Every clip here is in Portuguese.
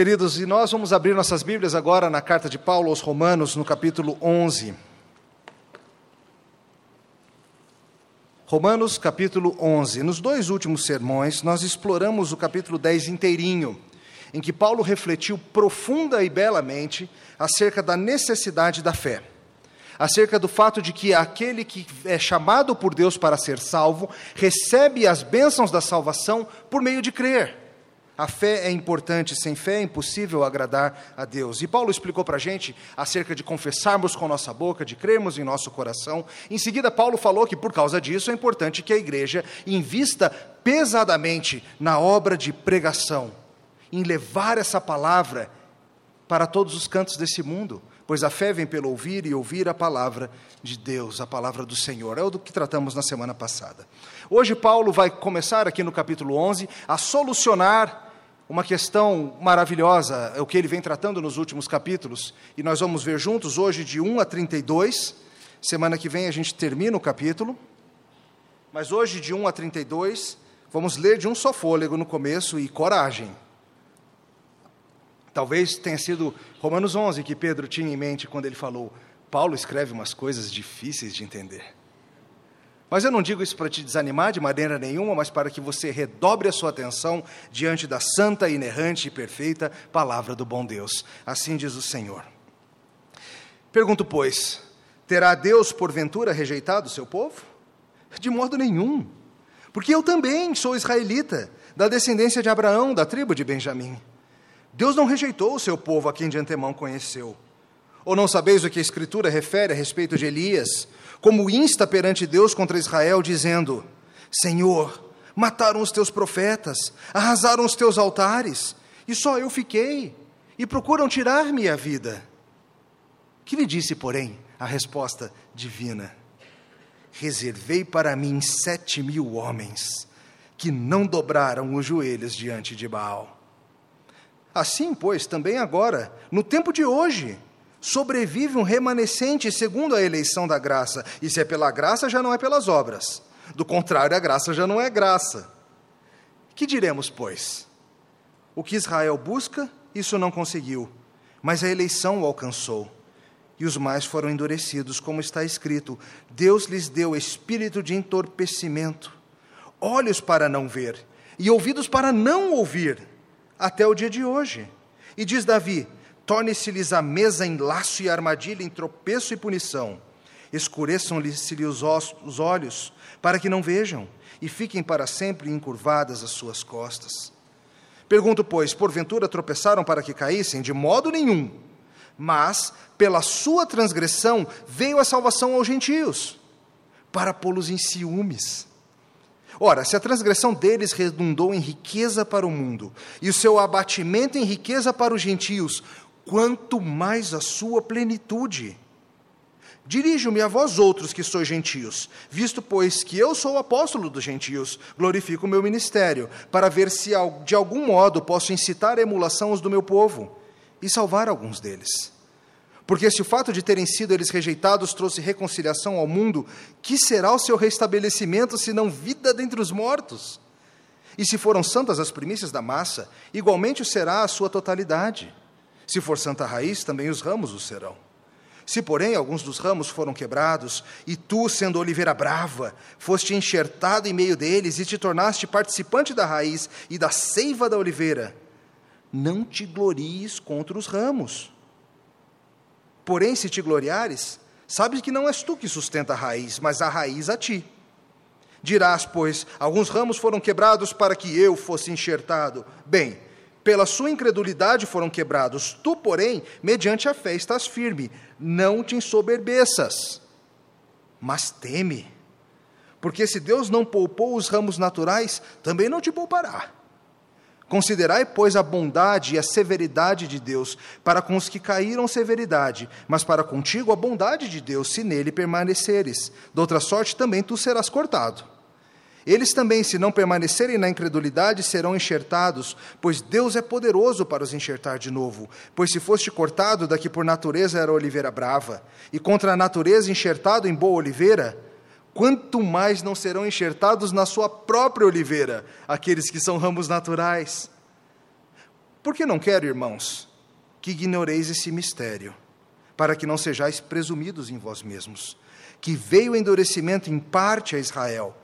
Queridos, e nós vamos abrir nossas Bíblias agora na carta de Paulo aos Romanos, no capítulo 11. Romanos, capítulo 11. Nos dois últimos sermões, nós exploramos o capítulo 10 inteirinho, em que Paulo refletiu profunda e belamente acerca da necessidade da fé acerca do fato de que aquele que é chamado por Deus para ser salvo recebe as bênçãos da salvação por meio de crer. A fé é importante, sem fé é impossível agradar a Deus. E Paulo explicou para a gente acerca de confessarmos com nossa boca, de crermos em nosso coração. Em seguida, Paulo falou que por causa disso é importante que a igreja invista pesadamente na obra de pregação, em levar essa palavra para todos os cantos desse mundo, pois a fé vem pelo ouvir e ouvir a palavra de Deus, a palavra do Senhor. É o do que tratamos na semana passada. Hoje, Paulo vai começar aqui no capítulo 11 a solucionar uma questão maravilhosa, é o que ele vem tratando nos últimos capítulos, e nós vamos ver juntos hoje de 1 a 32. Semana que vem a gente termina o capítulo, mas hoje de 1 a 32, vamos ler de um só fôlego no começo e coragem. Talvez tenha sido Romanos 11 que Pedro tinha em mente quando ele falou: Paulo escreve umas coisas difíceis de entender. Mas eu não digo isso para te desanimar de maneira nenhuma, mas para que você redobre a sua atenção diante da santa, inerrante e perfeita palavra do bom Deus. Assim diz o Senhor. Pergunto, pois, terá Deus porventura rejeitado o seu povo? De modo nenhum, porque eu também sou israelita, da descendência de Abraão, da tribo de Benjamim. Deus não rejeitou o seu povo a quem de antemão conheceu. Ou não sabeis o que a Escritura refere a respeito de Elias? Como insta perante Deus contra Israel, dizendo: Senhor, mataram os teus profetas, arrasaram os teus altares, e só eu fiquei, e procuram tirar-me a vida. Que lhe disse, porém, a resposta divina? Reservei para mim sete mil homens que não dobraram os joelhos diante de Baal. Assim, pois, também agora, no tempo de hoje, sobrevive um remanescente segundo a eleição da graça. E se é pela graça, já não é pelas obras. Do contrário, a graça já não é graça. Que diremos, pois? O que Israel busca, isso não conseguiu, mas a eleição o alcançou. E os mais foram endurecidos, como está escrito: Deus lhes deu espírito de entorpecimento, olhos para não ver e ouvidos para não ouvir, até o dia de hoje. E diz Davi: Torne-se-lhes a mesa em laço e armadilha, em tropeço e punição. Escureçam-lhes os olhos, para que não vejam, e fiquem para sempre encurvadas as suas costas. Pergunto, pois, porventura tropeçaram para que caíssem? De modo nenhum. Mas, pela sua transgressão, veio a salvação aos gentios, para pô-los em ciúmes. Ora, se a transgressão deles redundou em riqueza para o mundo, e o seu abatimento em riqueza para os gentios, quanto mais a sua plenitude. Dirijo-me a vós outros que sois gentios, visto, pois, que eu sou apóstolo dos gentios, glorifico o meu ministério, para ver se de algum modo posso incitar a emulação aos do meu povo e salvar alguns deles. Porque se o fato de terem sido eles rejeitados trouxe reconciliação ao mundo, que será o seu restabelecimento se não vida dentre os mortos? E se foram santas as primícias da massa, igualmente o será a sua totalidade. Se for santa raiz, também os ramos o serão. Se, porém, alguns dos ramos foram quebrados, e tu, sendo oliveira brava, foste enxertado em meio deles e te tornaste participante da raiz e da seiva da oliveira, não te glories contra os ramos. Porém, se te gloriares, sabes que não és tu que sustenta a raiz, mas a raiz a ti. Dirás, pois, alguns ramos foram quebrados para que eu fosse enxertado. Bem, pela sua incredulidade foram quebrados. Tu, porém, mediante a fé estás firme. Não te ensoberbeças, mas teme. Porque se Deus não poupou os ramos naturais, também não te poupará. Considerai, pois, a bondade e a severidade de Deus, para com os que caíram severidade, mas para contigo a bondade de Deus, se nele permaneceres. De outra sorte, também tu serás cortado. Eles também, se não permanecerem na incredulidade, serão enxertados, pois Deus é poderoso para os enxertar de novo. Pois se foste cortado da que por natureza era oliveira brava, e contra a natureza enxertado em boa oliveira, quanto mais não serão enxertados na sua própria oliveira aqueles que são ramos naturais. Porque não quero, irmãos, que ignoreis esse mistério, para que não sejais presumidos em vós mesmos, que veio endurecimento em parte a Israel,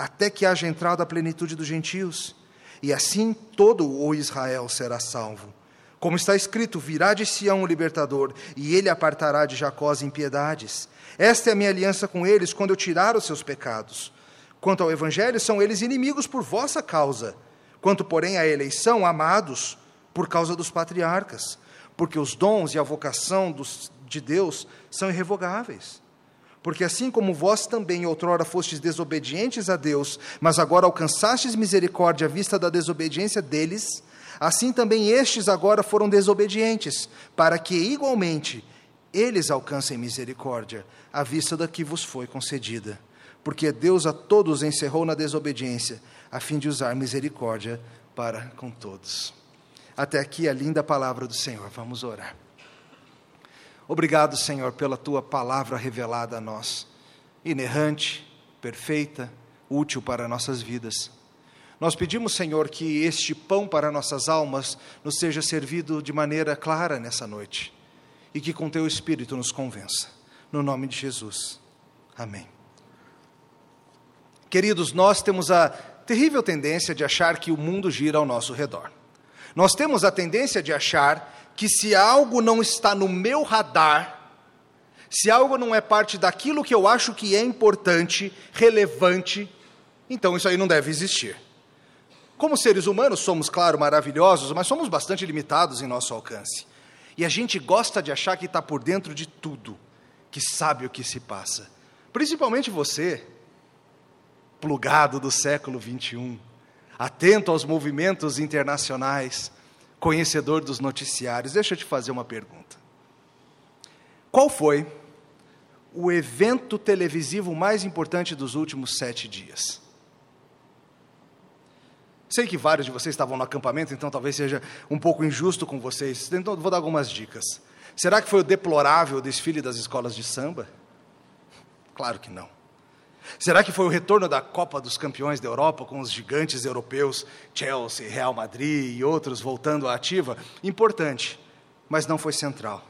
até que haja entrado a plenitude dos gentios, e assim todo o Israel será salvo. Como está escrito, virá de Sião o libertador, e ele apartará de Jacó as impiedades. Esta é a minha aliança com eles, quando eu tirar os seus pecados. Quanto ao evangelho, são eles inimigos por vossa causa. Quanto, porém, à eleição, amados por causa dos patriarcas, porque os dons e a vocação dos, de Deus são irrevogáveis. Porque assim como vós também outrora fostes desobedientes a Deus, mas agora alcançastes misericórdia à vista da desobediência deles, assim também estes agora foram desobedientes, para que igualmente eles alcancem misericórdia à vista da que vos foi concedida. Porque Deus a todos encerrou na desobediência, a fim de usar misericórdia para com todos. Até aqui a linda palavra do Senhor. Vamos orar. Obrigado, Senhor, pela tua palavra revelada a nós, inerrante, perfeita, útil para nossas vidas. Nós pedimos, Senhor, que este pão para nossas almas nos seja servido de maneira clara nessa noite e que com teu Espírito nos convença. No nome de Jesus. Amém. Queridos, nós temos a terrível tendência de achar que o mundo gira ao nosso redor. Nós temos a tendência de achar que se algo não está no meu radar, se algo não é parte daquilo que eu acho que é importante, relevante, então isso aí não deve existir. Como seres humanos, somos, claro, maravilhosos, mas somos bastante limitados em nosso alcance. E a gente gosta de achar que está por dentro de tudo, que sabe o que se passa. Principalmente você, plugado do século 21, atento aos movimentos internacionais, conhecedor dos noticiários. Deixa eu te fazer uma pergunta. Qual foi o evento televisivo mais importante dos últimos sete dias? Sei que vários de vocês estavam no acampamento, então talvez seja um pouco injusto com vocês. Então vou dar algumas dicas. Será que foi o deplorável desfile das escolas de samba? Claro que não. Será que foi o retorno da Copa dos Campeões da Europa com os gigantes europeus, Chelsea, Real Madrid e outros voltando à ativa? Importante, mas não foi central.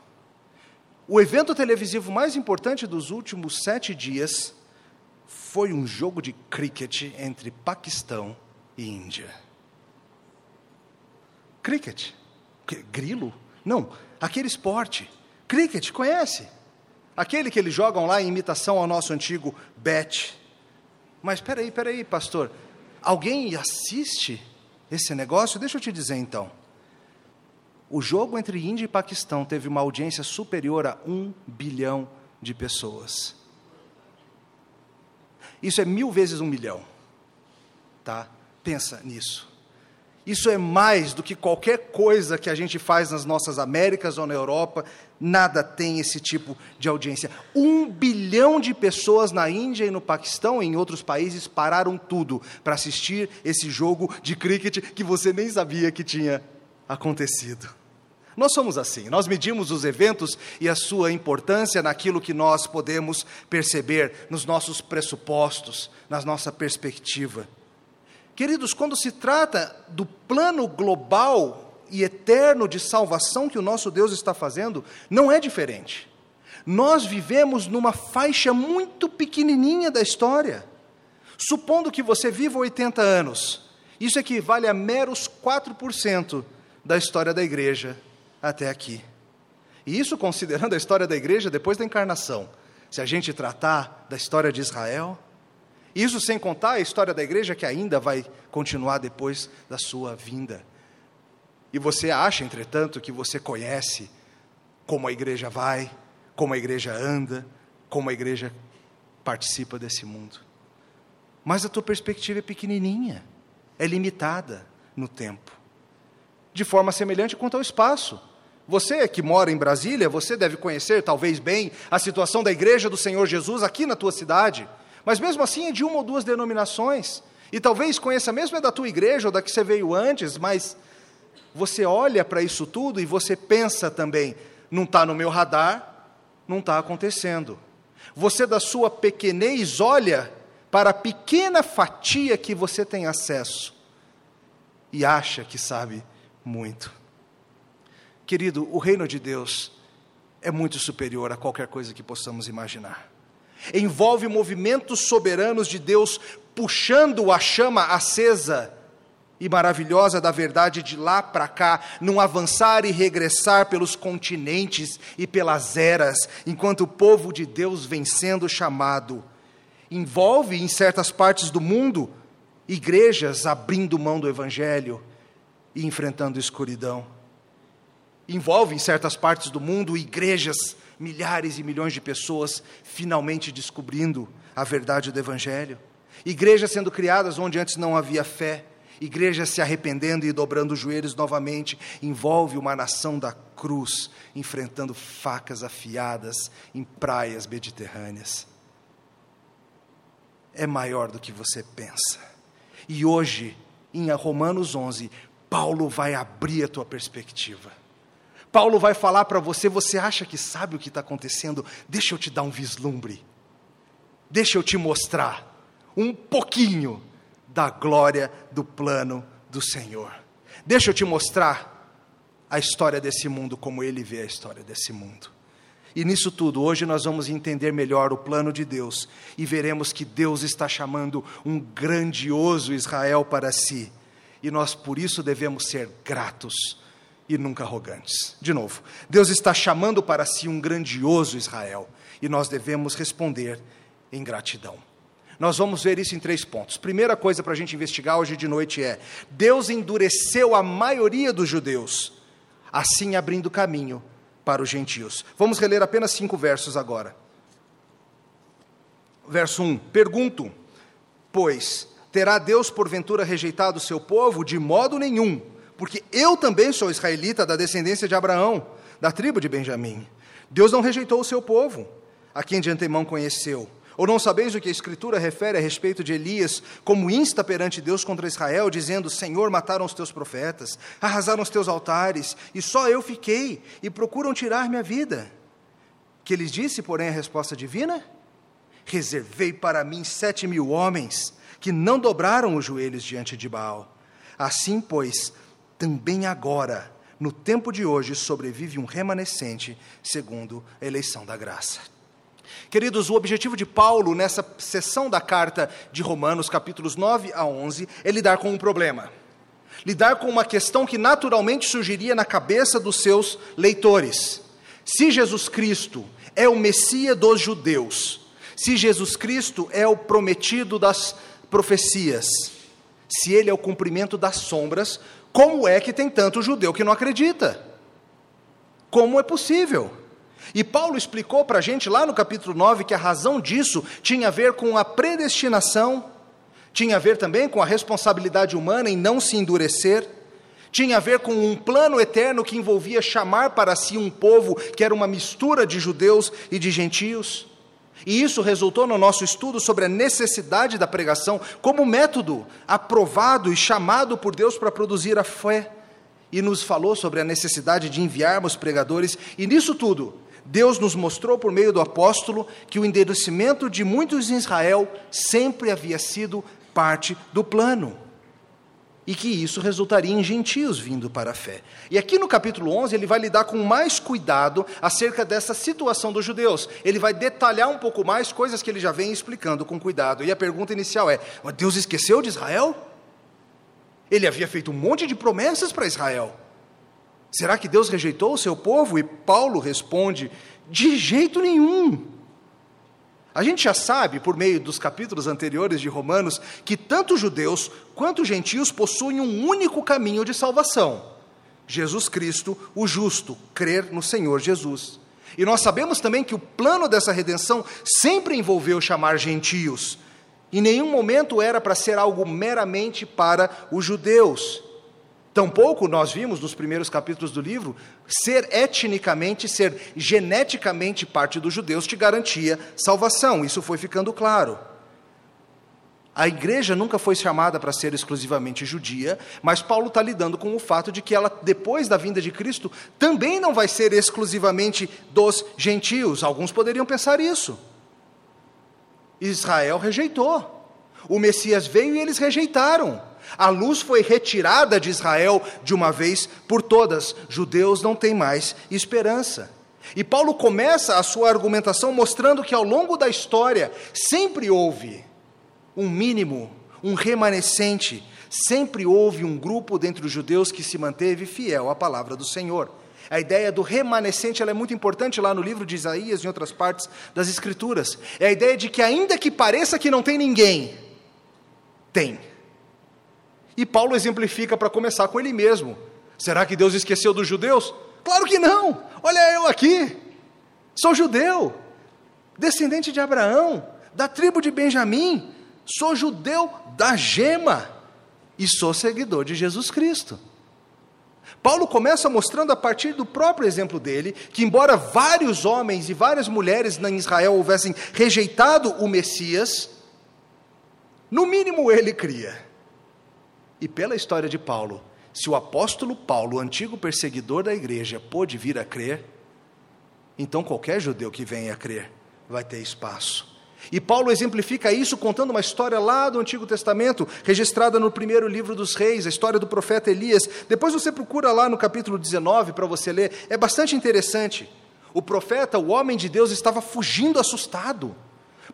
O evento televisivo mais importante dos últimos sete dias foi um jogo de cricket entre Paquistão e Índia. Cricket. Grilo? Não, aquele esporte. Cricket, conhece? Aquele que eles jogam lá em imitação ao nosso antigo bet. Mas espera aí, espera aí, pastor. Alguém assiste esse negócio? Deixa eu te dizer então. O jogo entre Índia e Paquistão teve uma audiência superior a um bilhão de pessoas. Isso é mil vezes um milhão, tá? Pensa nisso. Isso é mais do que qualquer coisa que a gente faz nas nossas Américas ou na Europa, nada tem esse tipo de audiência. Um bilhão de pessoas na Índia e no Paquistão e em outros países pararam tudo para assistir esse jogo de cricket que você nem sabia que tinha acontecido. Nós somos assim, nós medimos os eventos e a sua importância naquilo que nós podemos perceber, nos nossos pressupostos, na nossa perspectiva. Queridos, quando se trata do plano global e eterno de salvação que o nosso Deus está fazendo, não é diferente. Nós vivemos numa faixa muito pequenininha da história. Supondo que você viva 80 anos, isso equivale a meros 4% da história da igreja até aqui. E isso considerando a história da igreja depois da encarnação. Se a gente tratar da história de Israel, isso sem contar a história da igreja que ainda vai continuar depois da sua vinda. E você acha, entretanto, que você conhece como a igreja vai, como a igreja anda, como a igreja participa desse mundo. Mas a tua perspectiva é pequenininha, é limitada no tempo. De forma semelhante quanto ao espaço. Você que mora em Brasília, você deve conhecer talvez bem a situação da igreja do Senhor Jesus aqui na tua cidade. Mas mesmo assim é de uma ou duas denominações. E talvez conheça mesmo é da tua igreja ou da que você veio antes, mas você olha para isso tudo e você pensa também, não está no meu radar, não está acontecendo. Você, da sua pequenez, olha para a pequena fatia que você tem acesso e acha que sabe muito. Querido, o reino de Deus é muito superior a qualquer coisa que possamos imaginar. Envolve movimentos soberanos de Deus puxando a chama acesa e maravilhosa da verdade de lá para cá, num avançar e regressar pelos continentes e pelas eras, enquanto o povo de Deus vem sendo chamado. Envolve em certas partes do mundo igrejas abrindo mão do evangelho e enfrentando escuridão. Envolve em certas partes do mundo igrejas, milhares e milhões de pessoas finalmente descobrindo a verdade do evangelho. Igrejas sendo criadas onde antes não havia fé igrejas se arrependendo e dobrando os joelhos novamente, envolve uma nação da cruz, enfrentando facas afiadas em praias mediterrâneas. É maior do que você pensa. E hoje, em Romanos 11, Paulo vai abrir a tua perspectiva. Paulo vai falar para você: você acha que sabe o que está acontecendo? Deixa eu te dar um vislumbre. Deixa eu te mostrar um pouquinho da glória do plano do Senhor. Deixa eu te mostrar a história desse mundo como ele vê a história desse mundo. E nisso tudo, hoje nós vamos entender melhor o plano de Deus e veremos que Deus está chamando um grandioso Israel para si. E nós por isso devemos ser gratos e nunca arrogantes. De novo, Deus está chamando para si um grandioso Israel e nós devemos responder em gratidão. Nós vamos ver isso em três pontos. Primeira coisa para a gente investigar hoje de noite é: Deus endureceu a maioria dos judeus, assim abrindo caminho para os gentios. Vamos reler apenas cinco versos agora. Verso 1: Pergunto, pois, terá Deus porventura rejeitado o seu povo? De modo nenhum, porque eu também sou israelita da descendência de Abraão, da tribo de Benjamim. Deus não rejeitou o seu povo, a quem de antemão conheceu. Ou não sabeis o que a Escritura refere a respeito de Elias, como insta perante Deus contra Israel, dizendo: Senhor, mataram os teus profetas, arrasaram os teus altares, e só eu fiquei, e procuram tirar minha vida. Que lhes disse, porém, a resposta divina? Reservei para mim sete mil homens, que não dobraram os joelhos diante de Baal. Assim, pois, também agora, no tempo de hoje, sobrevive um remanescente, segundo a eleição da graça. Queridos, o objetivo de Paulo nessa sessão da carta de Romanos, capítulos 9 a 11, é lidar com um problema. Lidar com uma questão que naturalmente surgiria na cabeça dos seus leitores. Se Jesus Cristo é o Messias dos judeus, se Jesus Cristo é o prometido das profecias, se ele é o cumprimento das sombras, como é que tem tanto judeu que não acredita? Como é possível? E Paulo explicou para a gente lá no capítulo 9 que a razão disso tinha a ver com a predestinação, tinha a ver também com a responsabilidade humana em não se endurecer, tinha a ver com um plano eterno que envolvia chamar para si um povo que era uma mistura de judeus e de gentios. E isso resultou no nosso estudo sobre a necessidade da pregação como método aprovado e chamado por Deus para produzir a fé. E nos falou sobre a necessidade de enviarmos pregadores, e nisso tudo, Deus nos mostrou por meio do apóstolo que o endurecimento de muitos em Israel sempre havia sido parte do plano. E que isso resultaria em gentios vindo para a fé. E aqui no capítulo 11, ele vai lidar com mais cuidado acerca dessa situação dos judeus. Ele vai detalhar um pouco mais coisas que ele já vem explicando com cuidado. E a pergunta inicial é: Deus esqueceu de Israel? Ele havia feito um monte de promessas para Israel. Será que Deus rejeitou o seu povo? E Paulo responde: de jeito nenhum. A gente já sabe, por meio dos capítulos anteriores de Romanos, que tanto judeus quanto gentios possuem um único caminho de salvação: Jesus Cristo, o justo, crer no Senhor Jesus. E nós sabemos também que o plano dessa redenção sempre envolveu chamar gentios. Em nenhum momento era para ser algo meramente para os judeus. Tampouco nós vimos nos primeiros capítulos do livro ser etnicamente, ser geneticamente parte dos judeus te garantia salvação. Isso foi ficando claro. A igreja nunca foi chamada para ser exclusivamente judia, mas Paulo está lidando com o fato de que ela, depois da vinda de Cristo, também não vai ser exclusivamente dos gentios. Alguns poderiam pensar isso. Israel rejeitou. O Messias veio e eles rejeitaram. A luz foi retirada de Israel de uma vez por todas. Judeus não têm mais esperança. E Paulo começa a sua argumentação mostrando que ao longo da história sempre houve um mínimo, um remanescente, sempre houve um grupo dentre os judeus que se manteve fiel à palavra do Senhor. A ideia do remanescente é muito importante lá no livro de Isaías e em outras partes das Escrituras. É a ideia de que, ainda que pareça que não tem ninguém, tem. E Paulo exemplifica para começar com ele mesmo. Será que Deus esqueceu dos judeus? Claro que não! Olha eu aqui, sou judeu, descendente de Abraão, da tribo de Benjamim, sou judeu da gema e sou seguidor de Jesus Cristo. Paulo começa mostrando a partir do próprio exemplo dele que, embora vários homens e várias mulheres em Israel houvessem rejeitado o Messias, no mínimo ele cria. E pela história de Paulo, se o apóstolo Paulo, o antigo perseguidor da igreja, pôde vir a crer, então qualquer judeu que venha a crer vai ter espaço. E Paulo exemplifica isso contando uma história lá do Antigo Testamento, registrada no primeiro livro dos Reis, a história do profeta Elias. Depois você procura lá no capítulo 19 para você ler, é bastante interessante. O profeta, o homem de Deus, estava fugindo assustado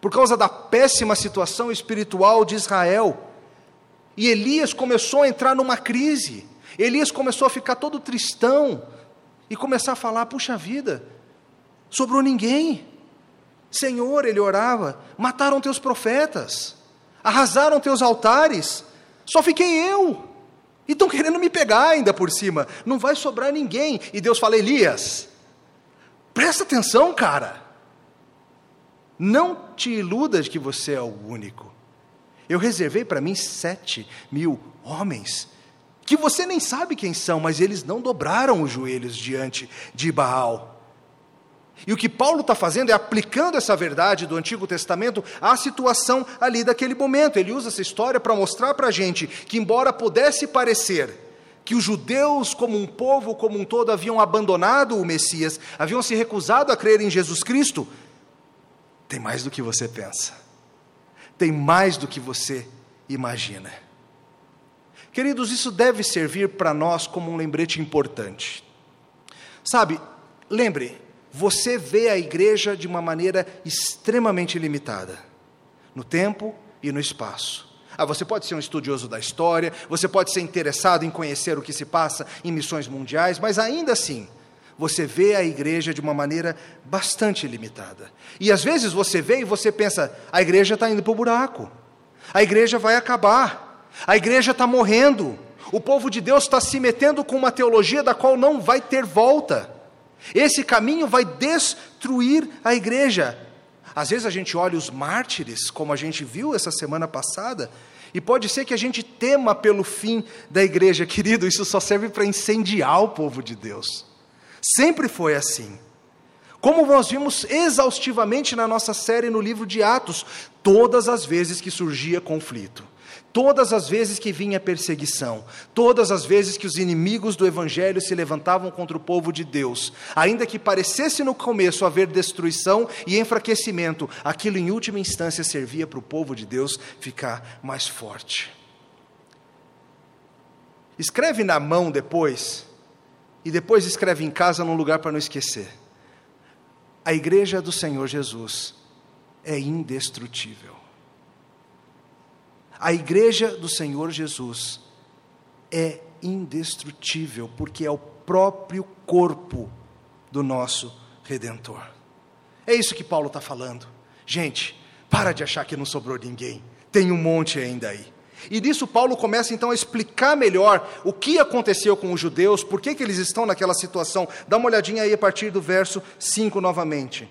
por causa da péssima situação espiritual de Israel. E Elias começou a entrar numa crise. Elias começou a ficar todo tristão e começar a falar: puxa vida, sobrou ninguém. Senhor, ele orava, mataram teus profetas, arrasaram teus altares, só fiquei eu. E estão querendo me pegar ainda por cima, não vai sobrar ninguém. E Deus fala: Elias, presta atenção, cara. Não te iludas que você é o único. Eu reservei para mim sete mil homens, que você nem sabe quem são, mas eles não dobraram os joelhos diante de Baal. E o que Paulo está fazendo é aplicando essa verdade do Antigo Testamento à situação ali daquele momento. Ele usa essa história para mostrar para a gente que, embora pudesse parecer que os judeus, como um povo, como um todo, haviam abandonado o Messias, haviam se recusado a crer em Jesus Cristo, tem mais do que você pensa, tem mais do que você imagina. Queridos, isso deve servir para nós como um lembrete importante. Sabe, lembre, você vê a igreja de uma maneira extremamente limitada, no tempo e no espaço. Ah, você pode ser um estudioso da história, você pode ser interessado em conhecer o que se passa em missões mundiais, mas ainda assim, você vê a igreja de uma maneira bastante limitada. E às vezes você vê e você pensa: a igreja está indo para o buraco, a igreja vai acabar, a igreja está morrendo, o povo de Deus está se metendo com uma teologia da qual não vai ter volta. Esse caminho vai destruir a igreja. Às vezes a gente olha os mártires, como a gente viu essa semana passada, e pode ser que a gente tema pelo fim da igreja. Querido, isso só serve para incendiar o povo de Deus. Sempre foi assim. Como nós vimos exaustivamente na nossa série no livro de Atos, todas as vezes que surgia conflito Todas as vezes que vinha perseguição, todas as vezes que os inimigos do Evangelho se levantavam contra o povo de Deus, ainda que parecesse no começo haver destruição e enfraquecimento, aquilo em última instância servia para o povo de Deus ficar mais forte. Escreve na mão depois, e depois escreve em casa num lugar para não esquecer. A igreja do Senhor Jesus é indestrutível. A igreja do Senhor Jesus é indestrutível, porque é o próprio corpo do nosso Redentor. É isso que Paulo está falando. Gente, para de achar que não sobrou ninguém, tem um monte ainda aí. E nisso Paulo começa então a explicar melhor o que aconteceu com os judeus, por que, que eles estão naquela situação. Dá uma olhadinha aí a partir do verso 5 novamente.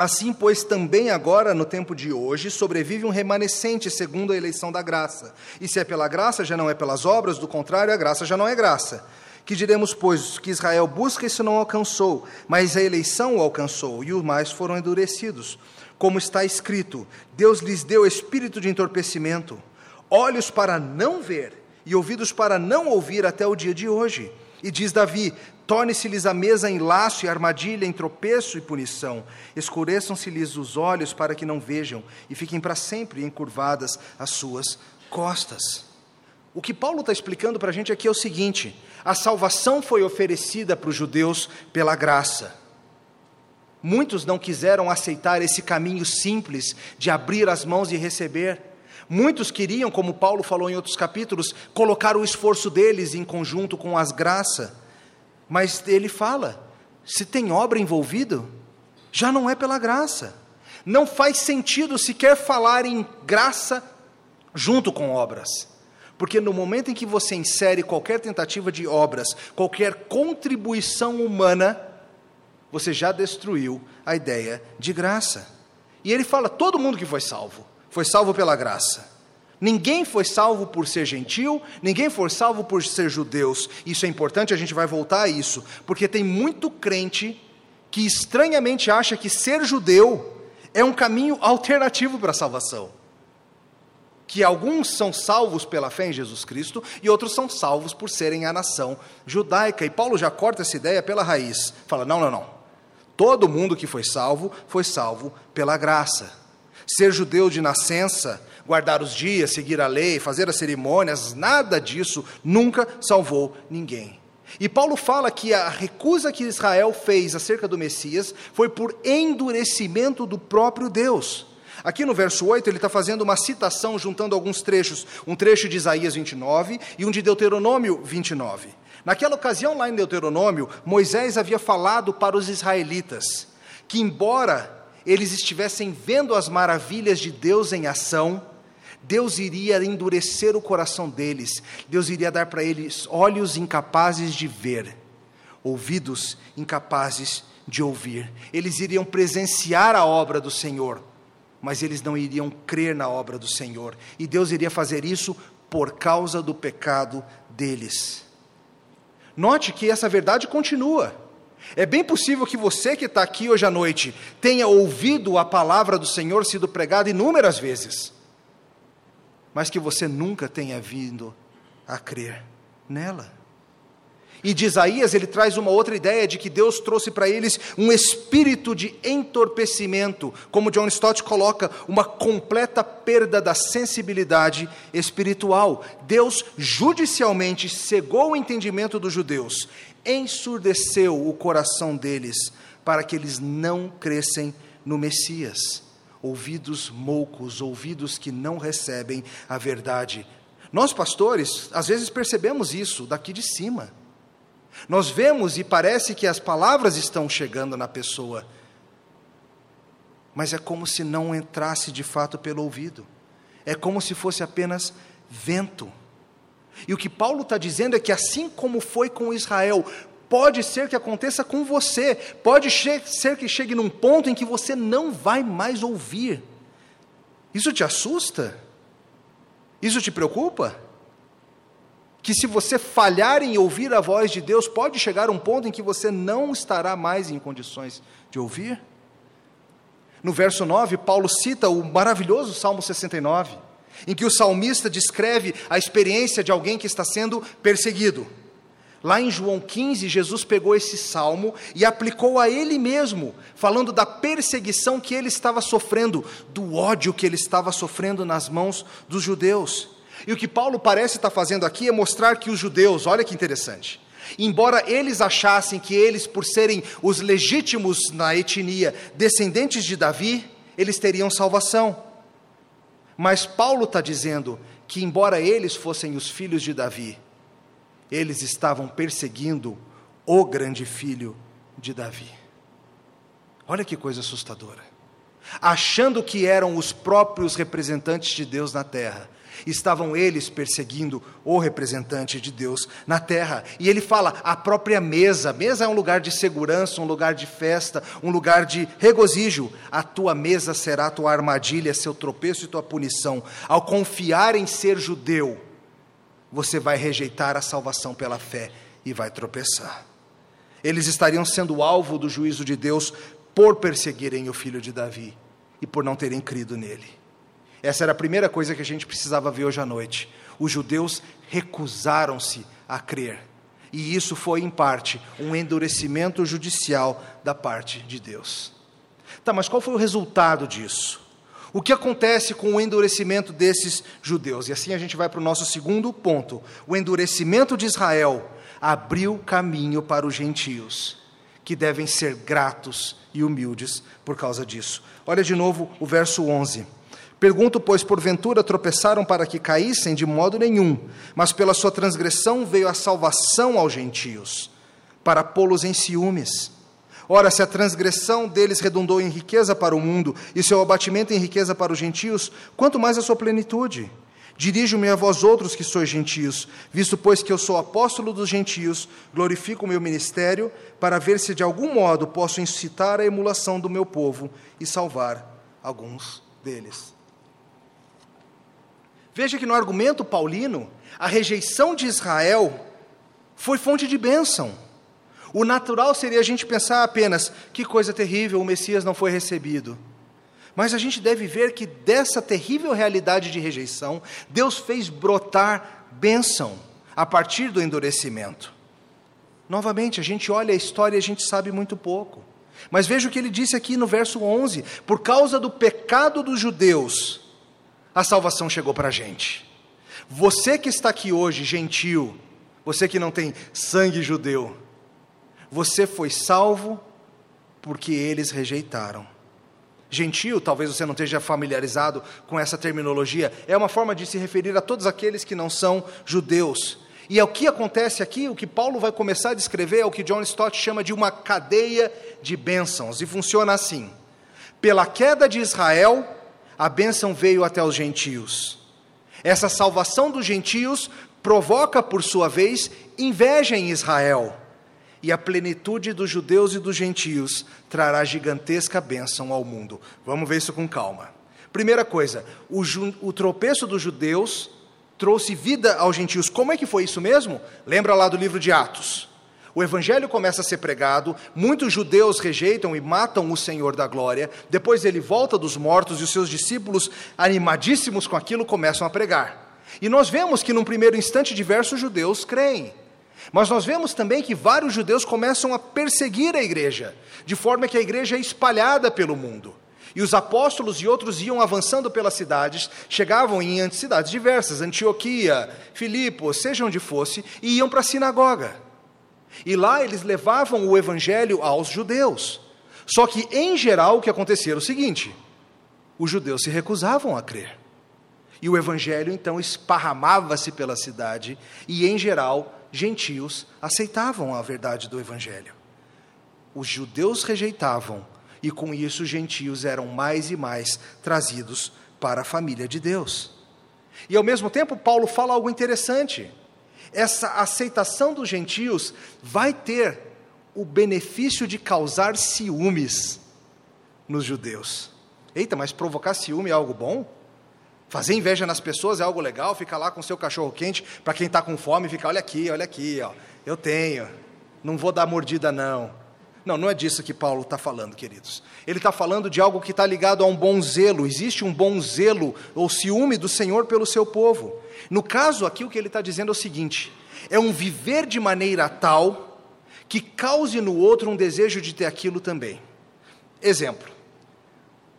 Assim, pois, também agora, no tempo de hoje, sobrevive um remanescente segundo a eleição da graça. E se é pela graça, já não é pelas obras, do contrário, a graça já não é graça. Que diremos, pois, que Israel busca e se não alcançou, mas a eleição o alcançou, e os mais foram endurecidos. Como está escrito: Deus lhes deu espírito de entorpecimento, olhos para não ver e ouvidos para não ouvir até o dia de hoje. E diz Davi: Torne-se-lhes a mesa em laço e armadilha, em tropeço e punição. Escureçam-se-lhes os olhos para que não vejam, e fiquem para sempre encurvadas as suas costas. O que Paulo está explicando para a gente aqui é o seguinte: a salvação foi oferecida para os judeus pela graça. Muitos não quiseram aceitar esse caminho simples de abrir as mãos e receber. Muitos queriam, como Paulo falou em outros capítulos, colocar o esforço deles em conjunto com as graças. Mas ele fala: se tem obra envolvido, já não é pela graça. Não faz sentido sequer falar em graça junto com obras. Porque no momento em que você insere qualquer tentativa de obras, qualquer contribuição humana, você já destruiu a ideia de graça. E ele fala: todo mundo que foi salvo, foi salvo pela graça. Ninguém foi salvo por ser gentil, ninguém foi salvo por ser judeus. Isso é importante, a gente vai voltar a isso, porque tem muito crente que estranhamente acha que ser judeu é um caminho alternativo para a salvação que alguns são salvos pela fé em Jesus Cristo e outros são salvos por serem a nação judaica. E Paulo já corta essa ideia pela raiz. Fala: não, não, não. Todo mundo que foi salvo, foi salvo pela graça. Ser judeu de nascença, guardar os dias, seguir a lei, fazer as cerimônias, nada disso nunca salvou ninguém. E Paulo fala que a recusa que Israel fez acerca do Messias foi por endurecimento do próprio Deus. Aqui no verso 8, ele está fazendo uma citação, juntando alguns trechos, um trecho de Isaías 29 e um de Deuteronômio 29. Naquela ocasião, lá em Deuteronômio, Moisés havia falado para os israelitas que, embora eles estivessem vendo as maravilhas de Deus em ação, Deus iria endurecer o coração deles, Deus iria dar para eles olhos incapazes de ver, ouvidos incapazes de ouvir. Eles iriam presenciar a obra do Senhor, mas eles não iriam crer na obra do Senhor. E Deus iria fazer isso por causa do pecado deles. Note que essa verdade continua. É bem possível que você que está aqui hoje à noite tenha ouvido a palavra do Senhor sido pregada inúmeras vezes, mas que você nunca tenha vindo a crer nela. E de Isaías, ele traz uma outra ideia de que Deus trouxe para eles um espírito de entorpecimento, como John Stott coloca, uma completa perda da sensibilidade espiritual. Deus judicialmente cegou o entendimento dos judeus, ensurdeceu o coração deles, para que eles não crescem no Messias. Ouvidos moucos, ouvidos que não recebem a verdade. Nós, pastores, às vezes percebemos isso daqui de cima. Nós vemos e parece que as palavras estão chegando na pessoa, mas é como se não entrasse de fato pelo ouvido, é como se fosse apenas vento. E o que Paulo está dizendo é que, assim como foi com Israel, pode ser que aconteça com você, pode ser que chegue num ponto em que você não vai mais ouvir. Isso te assusta? Isso te preocupa? Que se você falhar em ouvir a voz de Deus, pode chegar um ponto em que você não estará mais em condições de ouvir? No verso 9, Paulo cita o maravilhoso Salmo 69, em que o salmista descreve a experiência de alguém que está sendo perseguido. Lá em João 15, Jesus pegou esse salmo e aplicou a ele mesmo, falando da perseguição que ele estava sofrendo, do ódio que ele estava sofrendo nas mãos dos judeus. E o que Paulo parece estar fazendo aqui é mostrar que os judeus, olha que interessante, embora eles achassem que eles, por serem os legítimos na etnia descendentes de Davi, eles teriam salvação. Mas Paulo está dizendo que, embora eles fossem os filhos de Davi, eles estavam perseguindo o grande filho de Davi. Olha que coisa assustadora. Achando que eram os próprios representantes de Deus na terra, estavam eles perseguindo o representante de Deus na terra. E ele fala: a própria mesa, mesa é um lugar de segurança, um lugar de festa, um lugar de regozijo. A tua mesa será tua armadilha, seu tropeço e tua punição. Ao confiar em ser judeu, você vai rejeitar a salvação pela fé e vai tropeçar. Eles estariam sendo alvo do juízo de Deus por perseguirem o filho de Davi e por não terem crido nele. Essa era a primeira coisa que a gente precisava ver hoje à noite. Os judeus recusaram-se a crer. E isso foi, em parte, um endurecimento judicial da parte de Deus. Tá, mas qual foi o resultado disso? O que acontece com o endurecimento desses judeus? E assim a gente vai para o nosso segundo ponto. O endurecimento de Israel abriu caminho para os gentios, que devem ser gratos e humildes por causa disso. Olha de novo o verso 11. Pergunto, pois, porventura tropeçaram para que caíssem de modo nenhum, mas pela sua transgressão veio a salvação aos gentios, para pô-los em ciúmes. Ora, se a transgressão deles redundou em riqueza para o mundo e seu abatimento em riqueza para os gentios, quanto mais a sua plenitude? Dirijo-me a vós outros que sois gentios, visto pois que eu sou apóstolo dos gentios, glorifico o meu ministério, para ver se de algum modo posso incitar a emulação do meu povo e salvar alguns deles. Veja que no argumento paulino, a rejeição de Israel foi fonte de bênção. O natural seria a gente pensar apenas: que coisa terrível, o Messias não foi recebido. Mas a gente deve ver que dessa terrível realidade de rejeição, Deus fez brotar bênção a partir do endurecimento. Novamente, a gente olha a história e a gente sabe muito pouco. Mas veja o que ele disse aqui no verso 11: por causa do pecado dos judeus, a salvação chegou para a gente. Você que está aqui hoje, gentil, você que não tem sangue judeu, você foi salvo porque eles rejeitaram. Gentil, talvez você não esteja familiarizado com essa terminologia, é uma forma de se referir a todos aqueles que não são judeus. E é o que acontece aqui, o que Paulo vai começar a descrever é o que John Stott chama de uma cadeia de bênçãos, e funciona assim: pela queda de Israel, a bênção veio até os gentios. Essa salvação dos gentios provoca, por sua vez, inveja em Israel. E a plenitude dos judeus e dos gentios trará gigantesca bênção ao mundo. Vamos ver isso com calma. Primeira coisa, o, o tropeço dos judeus trouxe vida aos gentios. Como é que foi isso mesmo? Lembra lá do livro de Atos. O evangelho começa a ser pregado, muitos judeus rejeitam e matam o Senhor da glória. Depois ele volta dos mortos e os seus discípulos, animadíssimos com aquilo, começam a pregar. E nós vemos que, num primeiro instante, diversos judeus creem. Mas nós vemos também que vários judeus começam a perseguir a igreja, de forma que a igreja é espalhada pelo mundo. E os apóstolos e outros iam avançando pelas cidades, chegavam em cidades diversas, Antioquia, Filipos, seja onde fosse, e iam para a sinagoga. E lá eles levavam o evangelho aos judeus. Só que, em geral, o que acontecia era o seguinte: os judeus se recusavam a crer. E o evangelho então esparramava-se pela cidade, e, em geral, gentios aceitavam a verdade do evangelho. Os judeus rejeitavam, e com isso os gentios eram mais e mais trazidos para a família de Deus. E ao mesmo tempo, Paulo fala algo interessante essa aceitação dos gentios vai ter o benefício de causar ciúmes nos judeus. Eita, mas provocar ciúme é algo bom? Fazer inveja nas pessoas é algo legal? Ficar lá com seu cachorro quente, para quem está com fome, ficar, olha aqui, olha aqui, ó, eu tenho, não vou dar mordida não. Não, não é disso que Paulo está falando, queridos. Ele está falando de algo que está ligado a um bom zelo. Existe um bom zelo ou ciúme do Senhor pelo seu povo. No caso aqui, o que ele está dizendo é o seguinte: é um viver de maneira tal que cause no outro um desejo de ter aquilo também. Exemplo.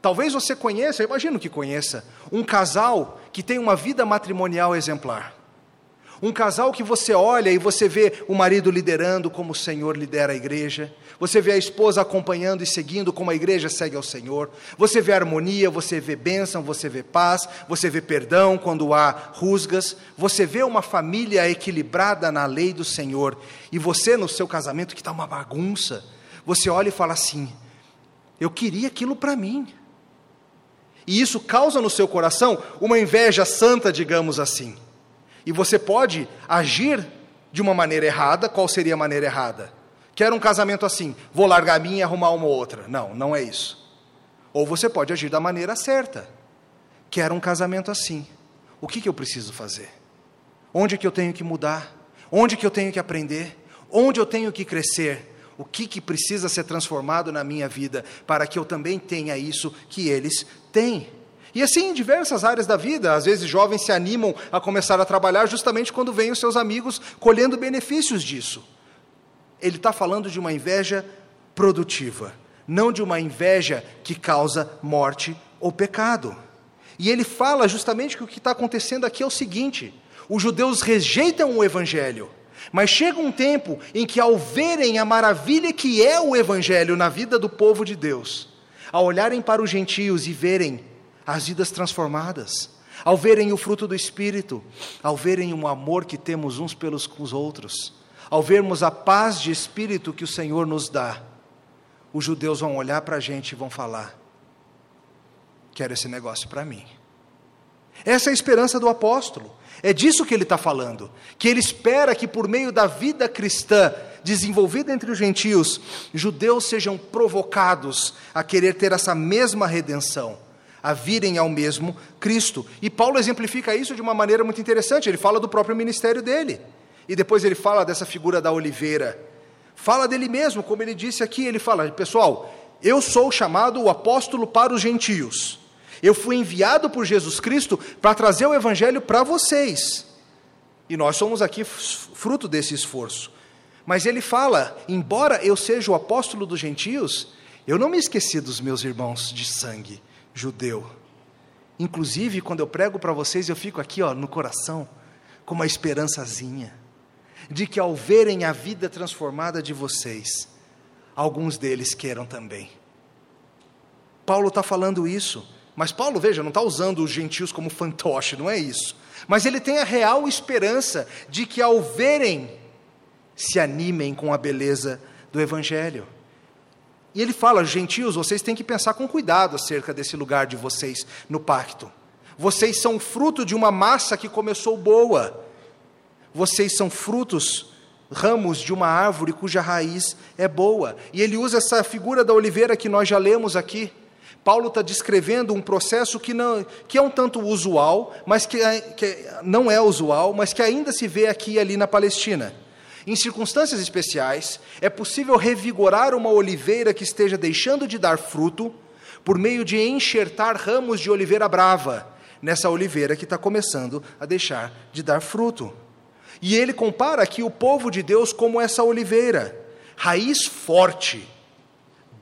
Talvez você conheça, imagino que conheça, um casal que tem uma vida matrimonial exemplar. Um casal que você olha e você vê o marido liderando como o Senhor lidera a igreja, você vê a esposa acompanhando e seguindo como a igreja segue ao Senhor, você vê harmonia, você vê bênção, você vê paz, você vê perdão quando há rusgas, você vê uma família equilibrada na lei do Senhor, e você no seu casamento que está uma bagunça, você olha e fala assim: eu queria aquilo para mim. E isso causa no seu coração uma inveja santa, digamos assim. E você pode agir de uma maneira errada. Qual seria a maneira errada? Quero um casamento assim, vou largar a minha e arrumar uma outra. Não, não é isso. Ou você pode agir da maneira certa. Quero um casamento assim. O que, que eu preciso fazer? Onde que eu tenho que mudar? Onde que eu tenho que aprender? Onde eu tenho que crescer? O que, que precisa ser transformado na minha vida para que eu também tenha isso que eles têm? E assim em diversas áreas da vida, às vezes jovens se animam a começar a trabalhar justamente quando veem os seus amigos colhendo benefícios disso. Ele está falando de uma inveja produtiva, não de uma inveja que causa morte ou pecado. E ele fala justamente que o que está acontecendo aqui é o seguinte: os judeus rejeitam o evangelho, mas chega um tempo em que, ao verem a maravilha que é o evangelho na vida do povo de Deus, ao olharem para os gentios e verem as vidas transformadas, ao verem o fruto do Espírito, ao verem o amor que temos uns pelos com os outros, ao vermos a paz de espírito que o Senhor nos dá, os judeus vão olhar para a gente e vão falar: quero esse negócio para mim. Essa é a esperança do apóstolo. É disso que ele está falando. Que ele espera que, por meio da vida cristã desenvolvida entre os gentios, judeus sejam provocados a querer ter essa mesma redenção a virem ao mesmo Cristo. E Paulo exemplifica isso de uma maneira muito interessante. Ele fala do próprio ministério dele. E depois ele fala dessa figura da oliveira. Fala dele mesmo, como ele disse aqui, ele fala: "Pessoal, eu sou chamado o apóstolo para os gentios. Eu fui enviado por Jesus Cristo para trazer o evangelho para vocês. E nós somos aqui fruto desse esforço. Mas ele fala: embora eu seja o apóstolo dos gentios, eu não me esqueci dos meus irmãos de sangue judeu. Inclusive, quando eu prego para vocês, eu fico aqui ó, no coração, com uma esperançazinha, de que ao verem a vida transformada de vocês, alguns deles queiram também. Paulo está falando isso, mas Paulo, veja, não está usando os gentios como fantoche, não é isso. Mas ele tem a real esperança de que ao verem, se animem com a beleza do Evangelho. E ele fala: gentios, vocês têm que pensar com cuidado acerca desse lugar de vocês no pacto. Vocês são fruto de uma massa que começou boa. Vocês são frutos, ramos de uma árvore cuja raiz é boa. E ele usa essa figura da oliveira que nós já lemos aqui. Paulo está descrevendo um processo que, não, que é um tanto usual, mas que, é, que não é usual, mas que ainda se vê aqui e ali na Palestina. Em circunstâncias especiais, é possível revigorar uma oliveira que esteja deixando de dar fruto por meio de enxertar ramos de oliveira brava nessa oliveira que está começando a deixar de dar fruto. E ele compara aqui o povo de Deus como essa oliveira, raiz forte,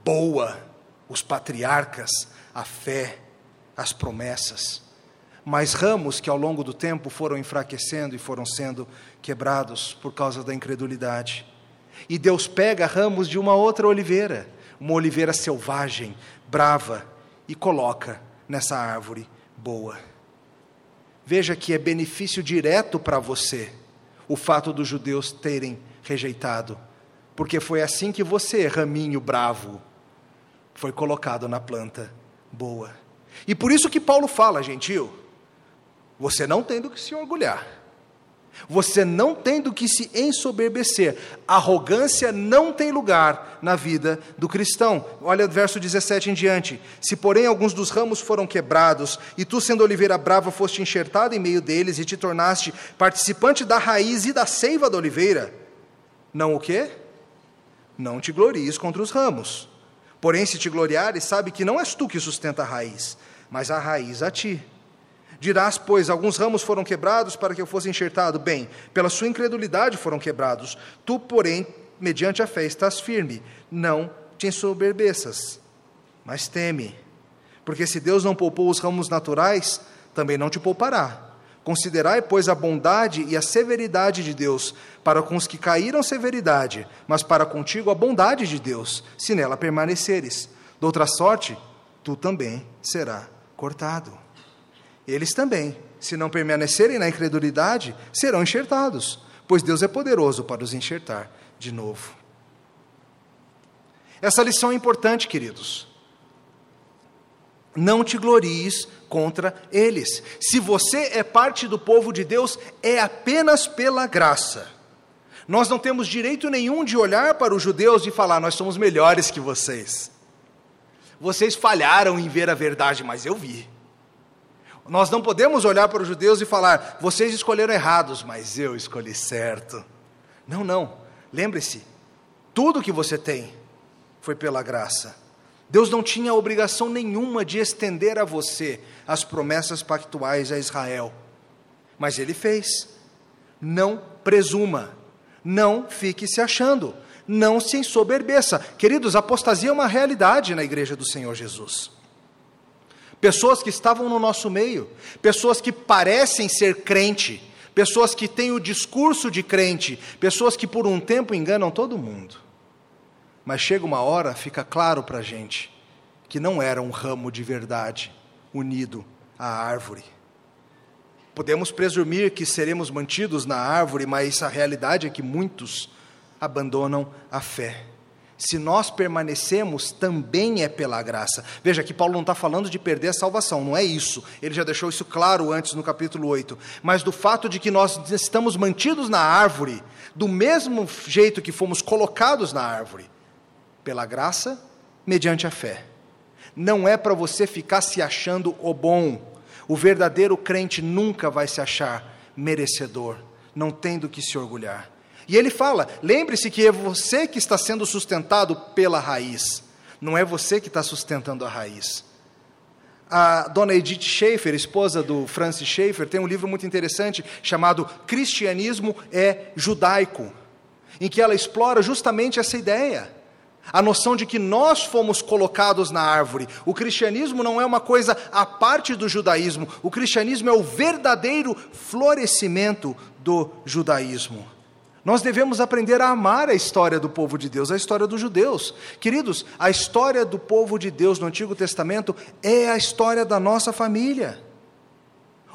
boa, os patriarcas, a fé, as promessas mas ramos que ao longo do tempo foram enfraquecendo e foram sendo quebrados por causa da incredulidade. E Deus pega ramos de uma outra oliveira, uma oliveira selvagem, brava, e coloca nessa árvore boa. Veja que é benefício direto para você o fato dos judeus terem rejeitado, porque foi assim que você, raminho bravo, foi colocado na planta boa. E por isso que Paulo fala, gentil, você não tem do que se orgulhar. Você não tem do que se ensoberbecer. Arrogância não tem lugar na vida do cristão. Olha o verso 17 em diante. Se, porém, alguns dos ramos foram quebrados, e tu, sendo oliveira brava, foste enxertado em meio deles, e te tornaste participante da raiz e da seiva da oliveira, não o quê? Não te glories contra os ramos. Porém, se te gloriares, sabe que não és tu que sustenta a raiz, mas a raiz a ti. Dirás, pois, alguns ramos foram quebrados para que eu fosse enxertado. Bem, pela sua incredulidade foram quebrados. Tu, porém, mediante a fé, estás firme. Não te ensoberbeças, mas teme. Porque se Deus não poupou os ramos naturais, também não te poupará. Considerai, pois, a bondade e a severidade de Deus, para com os que caíram severidade, mas para contigo a bondade de Deus, se nela permaneceres. De outra sorte, tu também será cortado. Eles também, se não permanecerem na incredulidade, serão enxertados, pois Deus é poderoso para os enxertar de novo. Essa lição é importante, queridos. Não te glories contra eles. Se você é parte do povo de Deus, é apenas pela graça. Nós não temos direito nenhum de olhar para os judeus e falar: nós somos melhores que vocês. Vocês falharam em ver a verdade, mas eu vi. Nós não podemos olhar para os judeus e falar, vocês escolheram errados, mas eu escolhi certo. Não, não. Lembre-se, tudo que você tem foi pela graça. Deus não tinha obrigação nenhuma de estender a você as promessas pactuais a Israel. Mas ele fez. Não presuma, não fique se achando, não se ensoberbeça. Queridos, apostasia é uma realidade na igreja do Senhor Jesus. Pessoas que estavam no nosso meio, pessoas que parecem ser crente, pessoas que têm o discurso de crente, pessoas que por um tempo enganam todo mundo. Mas chega uma hora, fica claro para a gente, que não era um ramo de verdade unido à árvore. Podemos presumir que seremos mantidos na árvore, mas a realidade é que muitos abandonam a fé. Se nós permanecemos, também é pela graça. Veja que Paulo não está falando de perder a salvação, não é isso. Ele já deixou isso claro antes no capítulo 8. Mas do fato de que nós estamos mantidos na árvore, do mesmo jeito que fomos colocados na árvore, pela graça, mediante a fé. Não é para você ficar se achando o bom. O verdadeiro crente nunca vai se achar merecedor, não tem do que se orgulhar. E ele fala: lembre-se que é você que está sendo sustentado pela raiz, não é você que está sustentando a raiz. A dona Edith Schaefer, esposa do Francis Schaeffer, tem um livro muito interessante chamado Cristianismo é Judaico, em que ela explora justamente essa ideia. A noção de que nós fomos colocados na árvore. O cristianismo não é uma coisa à parte do judaísmo. O cristianismo é o verdadeiro florescimento do judaísmo. Nós devemos aprender a amar a história do povo de Deus, a história dos judeus. Queridos, a história do povo de Deus no Antigo Testamento é a história da nossa família.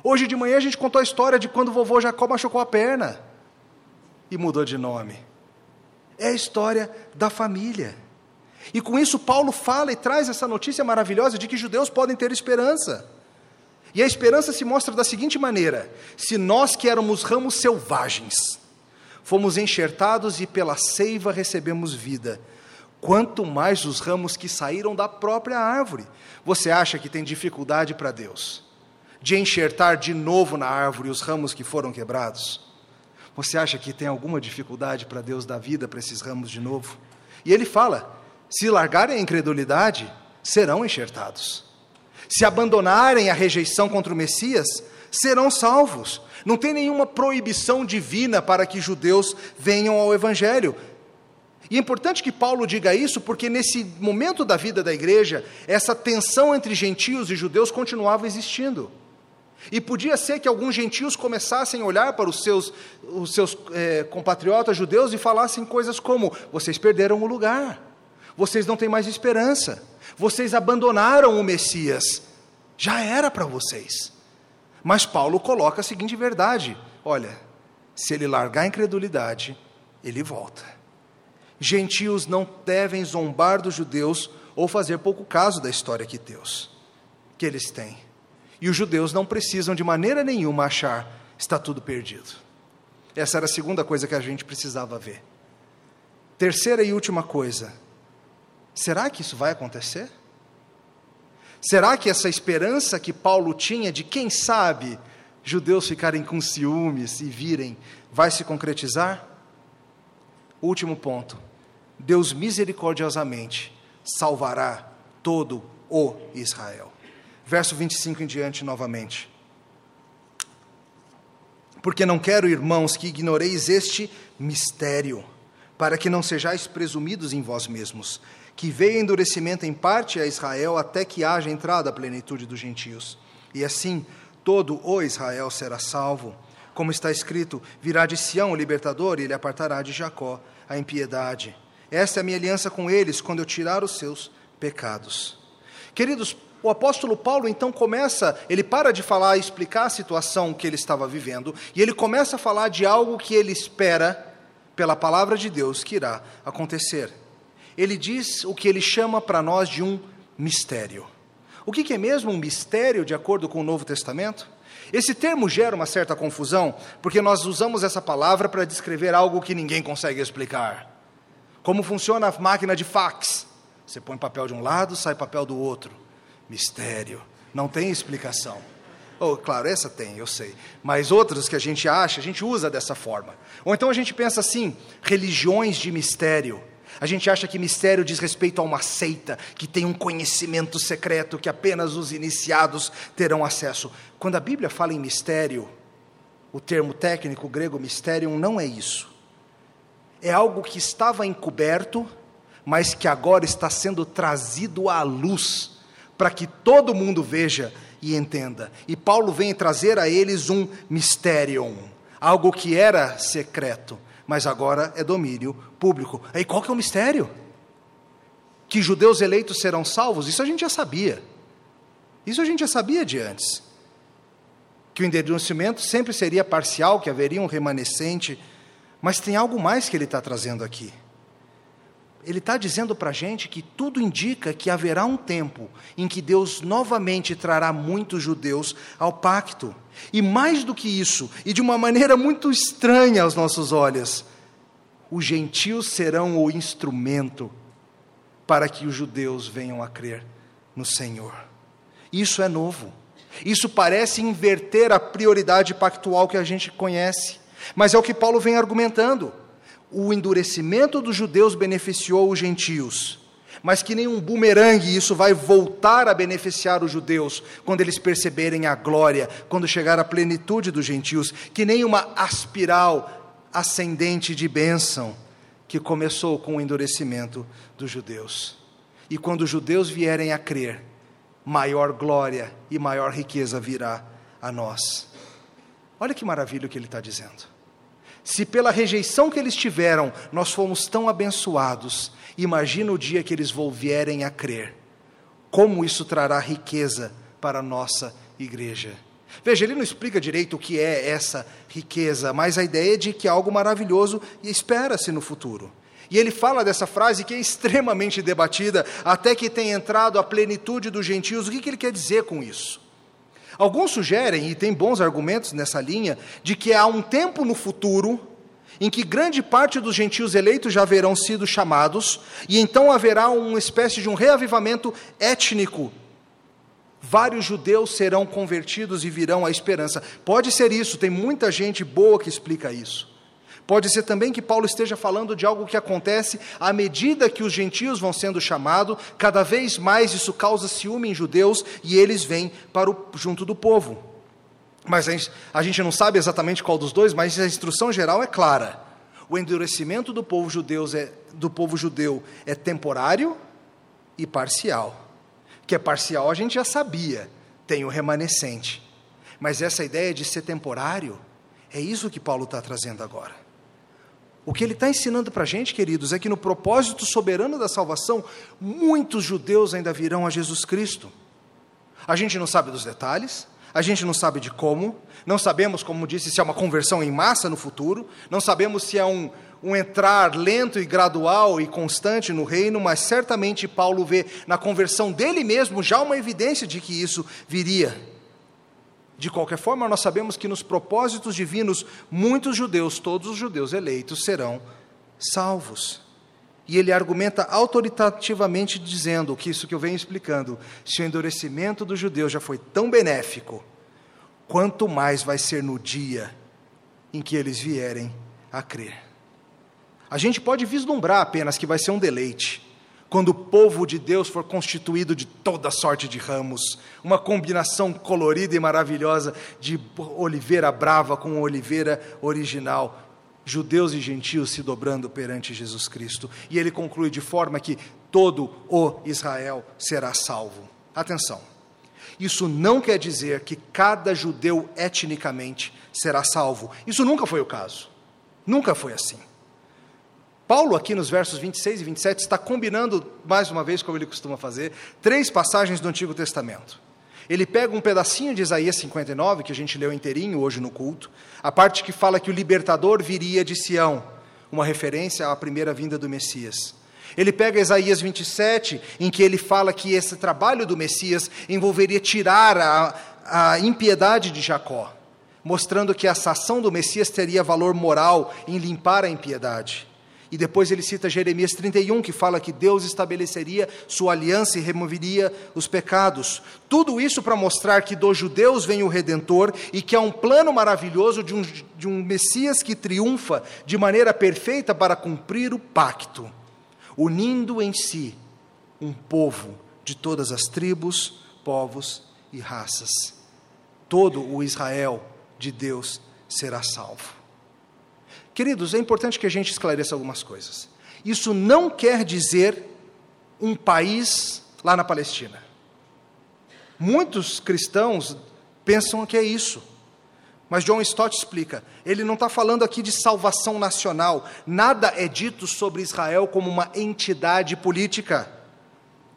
Hoje de manhã a gente contou a história de quando o vovô Jacó machucou a perna e mudou de nome. É a história da família. E com isso, Paulo fala e traz essa notícia maravilhosa de que judeus podem ter esperança. E a esperança se mostra da seguinte maneira: se nós que éramos ramos selvagens, fomos enxertados e pela seiva recebemos vida. Quanto mais os ramos que saíram da própria árvore. Você acha que tem dificuldade para Deus de enxertar de novo na árvore os ramos que foram quebrados? Você acha que tem alguma dificuldade para Deus dar vida para esses ramos de novo? E ele fala: se largarem a incredulidade, serão enxertados. Se abandonarem a rejeição contra o Messias, serão salvos. Não tem nenhuma proibição divina para que judeus venham ao Evangelho. E é importante que Paulo diga isso, porque nesse momento da vida da igreja, essa tensão entre gentios e judeus continuava existindo. E podia ser que alguns gentios começassem a olhar para os seus, os seus é, compatriotas judeus e falassem coisas como: vocês perderam o lugar, vocês não têm mais esperança, vocês abandonaram o Messias, já era para vocês. Mas Paulo coloca a seguinte verdade: olha, se ele largar a incredulidade, ele volta. Gentios não devem zombar dos judeus ou fazer pouco caso da história que Deus que eles têm. E os judeus não precisam de maneira nenhuma achar está tudo perdido. Essa era a segunda coisa que a gente precisava ver. Terceira e última coisa. Será que isso vai acontecer? Será que essa esperança que Paulo tinha de quem sabe judeus ficarem com ciúmes e virem vai se concretizar? Último ponto. Deus misericordiosamente salvará todo o Israel. Verso 25 em diante novamente. Porque não quero, irmãos, que ignoreis este mistério, para que não sejais presumidos em vós mesmos que veio endurecimento em parte a Israel até que haja entrada a plenitude dos gentios. E assim, todo o Israel será salvo. Como está escrito: virá de Sião o libertador e ele apartará de Jacó a impiedade. Esta é a minha aliança com eles quando eu tirar os seus pecados. Queridos, o apóstolo Paulo então começa, ele para de falar e explicar a situação que ele estava vivendo, e ele começa a falar de algo que ele espera, pela palavra de Deus, que irá acontecer ele diz o que ele chama para nós de um mistério. O que é mesmo um mistério, de acordo com o Novo Testamento? Esse termo gera uma certa confusão, porque nós usamos essa palavra para descrever algo que ninguém consegue explicar. Como funciona a máquina de fax? Você põe papel de um lado, sai papel do outro. Mistério. Não tem explicação. Oh, claro, essa tem, eu sei. Mas outras que a gente acha, a gente usa dessa forma. Ou então a gente pensa assim: religiões de mistério A gente acha que mistério diz respeito a uma seita, que tem um conhecimento secreto que apenas os iniciados terão acesso. Quando a Bíblia fala em mistério, o termo técnico grego mysterium não é isso. É algo que estava encoberto, mas que agora está sendo trazido à luz, para que todo mundo veja e entenda. E Paulo vem trazer a eles um mysterium, algo que era secreto mas agora é domínio público. Aí qual que é o mistério? Que judeus eleitos serão salvos? Isso a gente já sabia. Isso a gente já sabia de antes. Que o endurecimento sempre seria parcial, que haveria um remanescente, mas tem algo mais que ele está trazendo aqui ele está dizendo para a gente que tudo indica que haverá um tempo em que Deus novamente trará muitos judeus ao pacto. E mais do que isso, e de uma maneira muito estranha aos nossos olhos, os gentios serão o instrumento para que os judeus venham a crer no Senhor. Isso é novo. Isso parece inverter a prioridade pactual que a gente conhece, mas é o que Paulo vem argumentando o endurecimento dos judeus beneficiou os gentios, mas que nem um bumerangue isso vai voltar a beneficiar os judeus quando eles perceberem a glória, quando chegar a plenitude dos gentios, que nem uma aspiral ascendente de bênção que começou com o endurecimento dos judeus. E quando os judeus vierem a crer, maior glória e maior riqueza virá a nós. Olha que maravilha o que ele está dizendo. Se pela rejeição que eles tiveram nós fomos tão abençoados, imagina o dia que eles vierem a crer. Como isso trará riqueza para a nossa igreja. Veja, ele não explica direito o que é essa riqueza, mas a ideia é de que algo maravilhoso espera-se no futuro. E ele fala dessa frase que é extremamente debatida, até que tenha entrado a plenitude dos gentios. O que, que ele quer dizer com isso? Alguns sugerem, e tem bons argumentos nessa linha, de que há um tempo no futuro em que grande parte dos gentios eleitos já haverão sido chamados, e então haverá uma espécie de um reavivamento étnico. Vários judeus serão convertidos e virão à esperança. Pode ser isso, tem muita gente boa que explica isso. Pode ser também que Paulo esteja falando de algo que acontece à medida que os gentios vão sendo chamados, cada vez mais isso causa ciúme em judeus e eles vêm para o, junto do povo. Mas a gente, a gente não sabe exatamente qual dos dois, mas a instrução geral é clara. O endurecimento do povo, judeu é, do povo judeu é temporário e parcial. Que é parcial a gente já sabia, tem o remanescente. Mas essa ideia de ser temporário, é isso que Paulo está trazendo agora. O que ele está ensinando para a gente, queridos, é que no propósito soberano da salvação, muitos judeus ainda virão a Jesus Cristo. A gente não sabe dos detalhes, a gente não sabe de como, não sabemos, como disse, se é uma conversão em massa no futuro, não sabemos se é um, um entrar lento e gradual e constante no reino, mas certamente Paulo vê na conversão dele mesmo já uma evidência de que isso viria. De qualquer forma, nós sabemos que nos propósitos divinos, muitos judeus, todos os judeus eleitos, serão salvos. E ele argumenta autoritativamente dizendo que isso que eu venho explicando, se o endurecimento dos judeus já foi tão benéfico, quanto mais vai ser no dia em que eles vierem a crer. A gente pode vislumbrar apenas que vai ser um deleite, quando o povo de Deus for constituído de toda sorte de ramos, uma combinação colorida e maravilhosa de oliveira brava com oliveira original, judeus e gentios se dobrando perante Jesus Cristo. E ele conclui de forma que todo o Israel será salvo. Atenção. Isso não quer dizer que cada judeu etnicamente será salvo. Isso nunca foi o caso. Nunca foi assim. Paulo, aqui nos versos 26 e 27, está combinando, mais uma vez, como ele costuma fazer, três passagens do Antigo Testamento. Ele pega um pedacinho de Isaías 59, que a gente leu inteirinho hoje no culto, a parte que fala que o libertador viria de Sião, uma referência à primeira vinda do Messias. Ele pega Isaías 27, em que ele fala que esse trabalho do Messias envolveria tirar a, a impiedade de Jacó, mostrando que essa ação do Messias teria valor moral em limpar a impiedade. E depois ele cita Jeremias 31, que fala que Deus estabeleceria sua aliança e removeria os pecados. Tudo isso para mostrar que dos judeus vem o redentor e que há um plano maravilhoso de um, de um Messias que triunfa de maneira perfeita para cumprir o pacto. unindo em si um povo de todas as tribos, povos e raças. Todo o Israel de Deus será salvo. Queridos, é importante que a gente esclareça algumas coisas. Isso não quer dizer um país lá na Palestina. Muitos cristãos pensam que é isso. Mas John Stott explica: ele não está falando aqui de salvação nacional. Nada é dito sobre Israel como uma entidade política.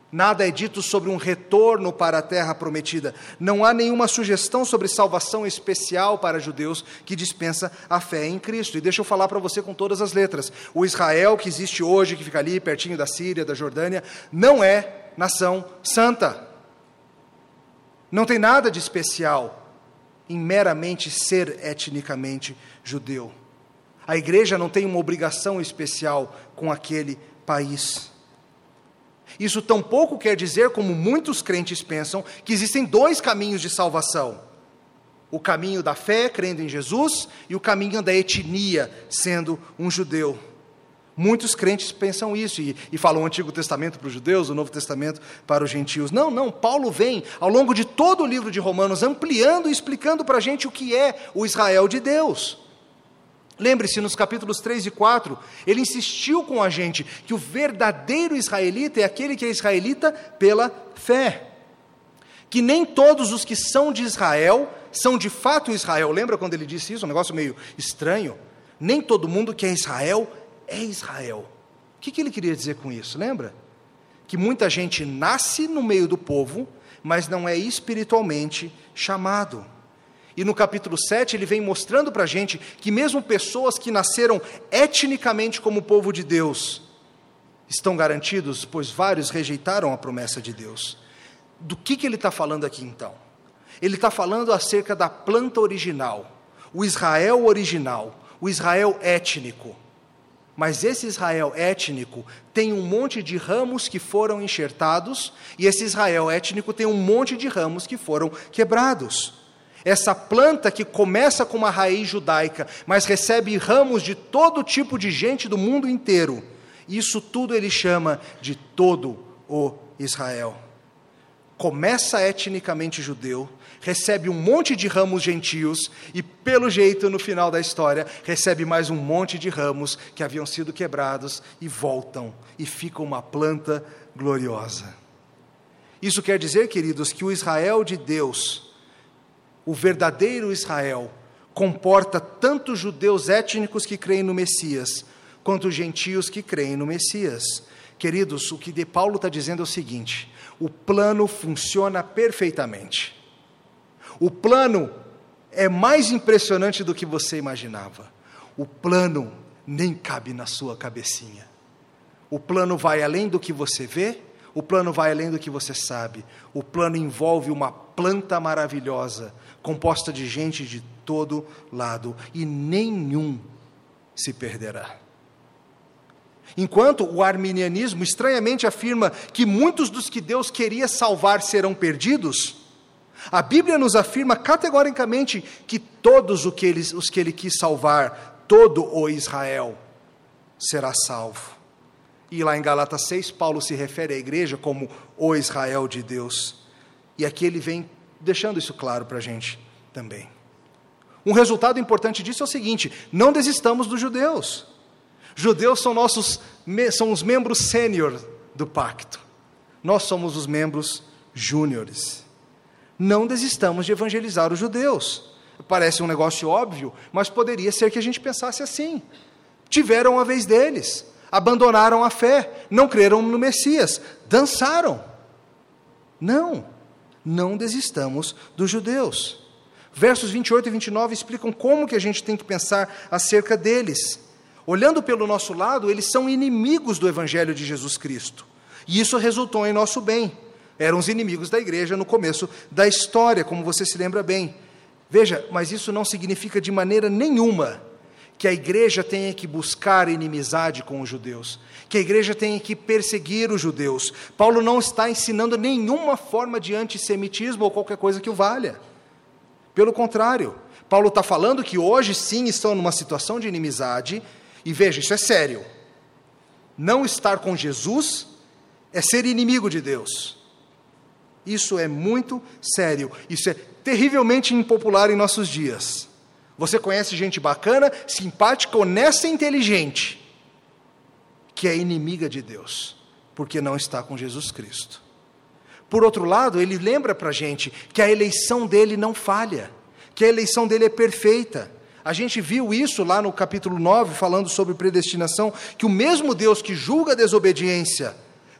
Nada é dito sobre um retorno para a terra prometida. Não há nenhuma sugestão sobre salvação especial para judeus que dispensa a fé em Cristo. E deixa eu falar para você com todas as letras: o Israel que existe hoje, que fica ali pertinho da Síria, da Jordânia, não é nação santa. Não tem nada de especial em meramente ser etnicamente judeu. A igreja não tem uma obrigação especial com aquele país. Isso tampouco quer dizer, como muitos crentes pensam, que existem dois caminhos de salvação: o caminho da fé, crendo em Jesus, e o caminho da etnia, sendo um judeu. Muitos crentes pensam isso e, e falam o Antigo Testamento para os judeus, o Novo Testamento para os gentios. Não, não, Paulo vem ao longo de todo o livro de Romanos ampliando e explicando para a gente o que é o Israel de Deus. Lembre-se, nos capítulos 3 e 4, ele insistiu com a gente que o verdadeiro israelita é aquele que é israelita pela fé. Que nem todos os que são de Israel são de fato Israel. Lembra quando ele disse isso? Um negócio meio estranho. Nem todo mundo que é Israel é Israel. O que, que ele queria dizer com isso? Lembra? Que muita gente nasce no meio do povo, mas não é espiritualmente chamado. E no capítulo 7 ele vem mostrando para a gente que, mesmo pessoas que nasceram etnicamente como povo de Deus, estão garantidos, pois vários rejeitaram a promessa de Deus. Do que, que ele está falando aqui então? Ele está falando acerca da planta original, o Israel original, o Israel étnico. Mas esse Israel étnico tem um monte de ramos que foram enxertados, e esse Israel étnico tem um monte de ramos que foram quebrados. Essa planta que começa com uma raiz judaica, mas recebe ramos de todo tipo de gente do mundo inteiro. Isso tudo ele chama de todo o Israel. Começa etnicamente judeu, recebe um monte de ramos gentios e, pelo jeito, no final da história, recebe mais um monte de ramos que haviam sido quebrados e voltam e fica uma planta gloriosa. Isso quer dizer, queridos, que o Israel de Deus o verdadeiro Israel comporta tanto judeus étnicos que creem no Messias, quanto gentios que creem no Messias. Queridos, o que de Paulo está dizendo é o seguinte: o plano funciona perfeitamente. O plano é mais impressionante do que você imaginava. O plano nem cabe na sua cabecinha. O plano vai além do que você vê, o plano vai além do que você sabe. O plano envolve uma planta maravilhosa composta de gente de todo lado, e nenhum se perderá. Enquanto o arminianismo estranhamente afirma que muitos dos que Deus queria salvar serão perdidos, a Bíblia nos afirma categoricamente que todos os que ele, os que ele quis salvar, todo o Israel, será salvo. E lá em Galatas 6, Paulo se refere à igreja como o Israel de Deus. E aqui ele vem deixando isso claro para a gente também. Um resultado importante disso é o seguinte: não desistamos dos judeus. Judeus são nossos são os membros sênior do pacto. Nós somos os membros júniores. Não desistamos de evangelizar os judeus. Parece um negócio óbvio, mas poderia ser que a gente pensasse assim. Tiveram a vez deles, abandonaram a fé, não creram no Messias, dançaram. Não não desistamos dos judeus. Versos 28 e 29 explicam como que a gente tem que pensar acerca deles. Olhando pelo nosso lado, eles são inimigos do evangelho de Jesus Cristo. E isso resultou em nosso bem. Eram os inimigos da igreja no começo da história, como você se lembra bem. Veja, mas isso não significa de maneira nenhuma que a igreja tenha que buscar inimizade com os judeus, que a igreja tenha que perseguir os judeus. Paulo não está ensinando nenhuma forma de antissemitismo ou qualquer coisa que o valha. Pelo contrário, Paulo está falando que hoje sim estão numa situação de inimizade, e veja, isso é sério. Não estar com Jesus é ser inimigo de Deus. Isso é muito sério. Isso é terrivelmente impopular em nossos dias. Você conhece gente bacana, simpática, honesta e inteligente, que é inimiga de Deus, porque não está com Jesus Cristo. Por outro lado, ele lembra para a gente que a eleição dele não falha, que a eleição dele é perfeita. A gente viu isso lá no capítulo 9, falando sobre predestinação, que o mesmo Deus que julga a desobediência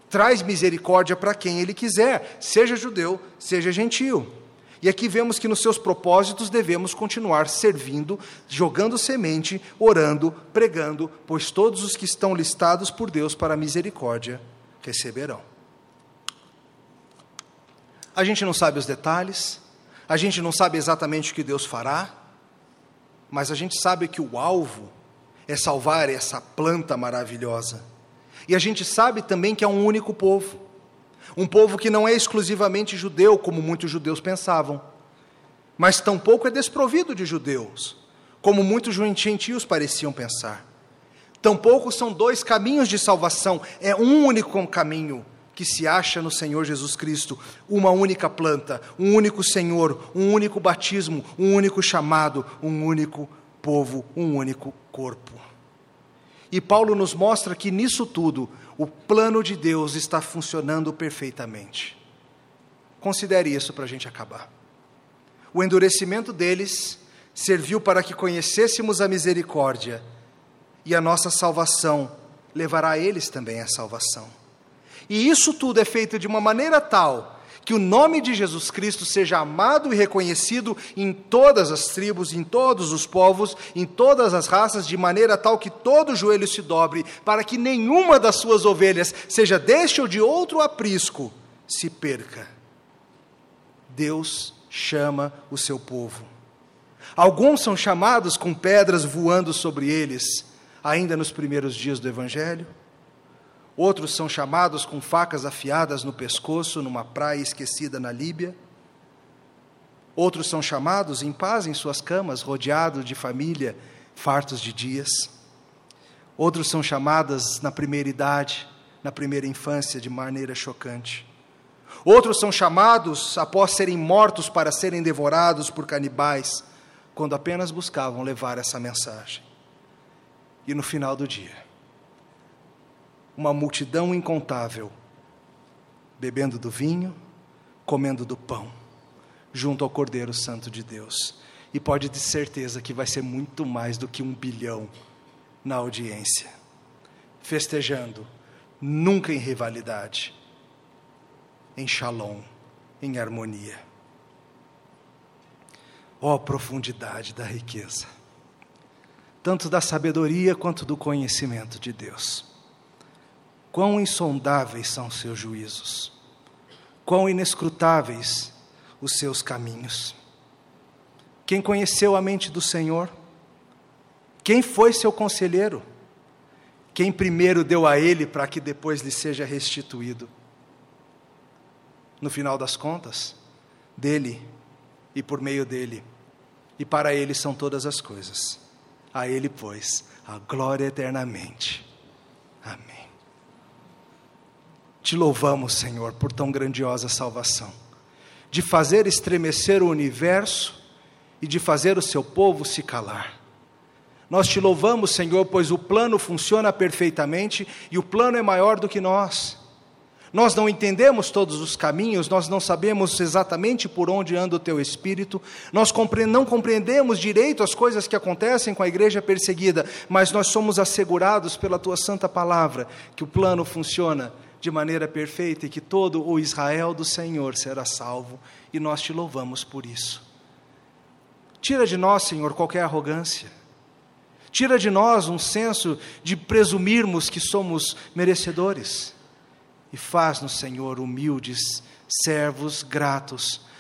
traz misericórdia para quem ele quiser, seja judeu, seja gentil. E aqui vemos que nos seus propósitos devemos continuar servindo, jogando semente, orando, pregando, pois todos os que estão listados por Deus para a misericórdia receberão. A gente não sabe os detalhes, a gente não sabe exatamente o que Deus fará, mas a gente sabe que o alvo é salvar essa planta maravilhosa. E a gente sabe também que é um único povo, um povo que não é exclusivamente judeu, como muitos judeus pensavam, mas tampouco é desprovido de judeus, como muitos gentios pareciam pensar. Tampouco são dois caminhos de salvação, é um único caminho que se acha no Senhor Jesus Cristo, uma única planta, um único Senhor, um único batismo, um único chamado, um único povo, um único corpo. E Paulo nos mostra que nisso tudo o plano de Deus está funcionando perfeitamente. Considere isso para a gente acabar. O endurecimento deles serviu para que conhecêssemos a misericórdia, e a nossa salvação levará a eles também a salvação. E isso tudo é feito de uma maneira tal que o nome de Jesus Cristo seja amado e reconhecido em todas as tribos, em todos os povos, em todas as raças, de maneira tal que todo joelho se dobre, para que nenhuma das suas ovelhas, seja deste ou de outro aprisco, se perca. Deus chama o seu povo. Alguns são chamados com pedras voando sobre eles, ainda nos primeiros dias do Evangelho. Outros são chamados com facas afiadas no pescoço numa praia esquecida na Líbia. Outros são chamados em paz em suas camas, rodeados de família, fartos de dias. Outros são chamados na primeira idade, na primeira infância, de maneira chocante. Outros são chamados após serem mortos para serem devorados por canibais, quando apenas buscavam levar essa mensagem. E no final do dia, uma multidão incontável, bebendo do vinho, comendo do pão, junto ao Cordeiro Santo de Deus. E pode ter certeza que vai ser muito mais do que um bilhão na audiência, festejando, nunca em rivalidade, em shalom, em harmonia. Ó oh, profundidade da riqueza, tanto da sabedoria quanto do conhecimento de Deus. Quão insondáveis são seus juízos, quão inescrutáveis os seus caminhos. Quem conheceu a mente do Senhor? Quem foi seu conselheiro? Quem primeiro deu a ele para que depois lhe seja restituído? No final das contas, dele e por meio dele, e para ele são todas as coisas. A ele, pois, a glória eternamente. Amém. Te louvamos, Senhor, por tão grandiosa salvação, de fazer estremecer o universo e de fazer o seu povo se calar. Nós te louvamos, Senhor, pois o plano funciona perfeitamente e o plano é maior do que nós. Nós não entendemos todos os caminhos, nós não sabemos exatamente por onde anda o teu espírito, nós não compreendemos direito as coisas que acontecem com a igreja perseguida, mas nós somos assegurados pela tua santa palavra que o plano funciona de maneira perfeita e que todo o Israel do Senhor será salvo, e nós te louvamos por isso. Tira de nós, Senhor, qualquer arrogância. Tira de nós um senso de presumirmos que somos merecedores. E faz-nos, Senhor, humildes, servos gratos,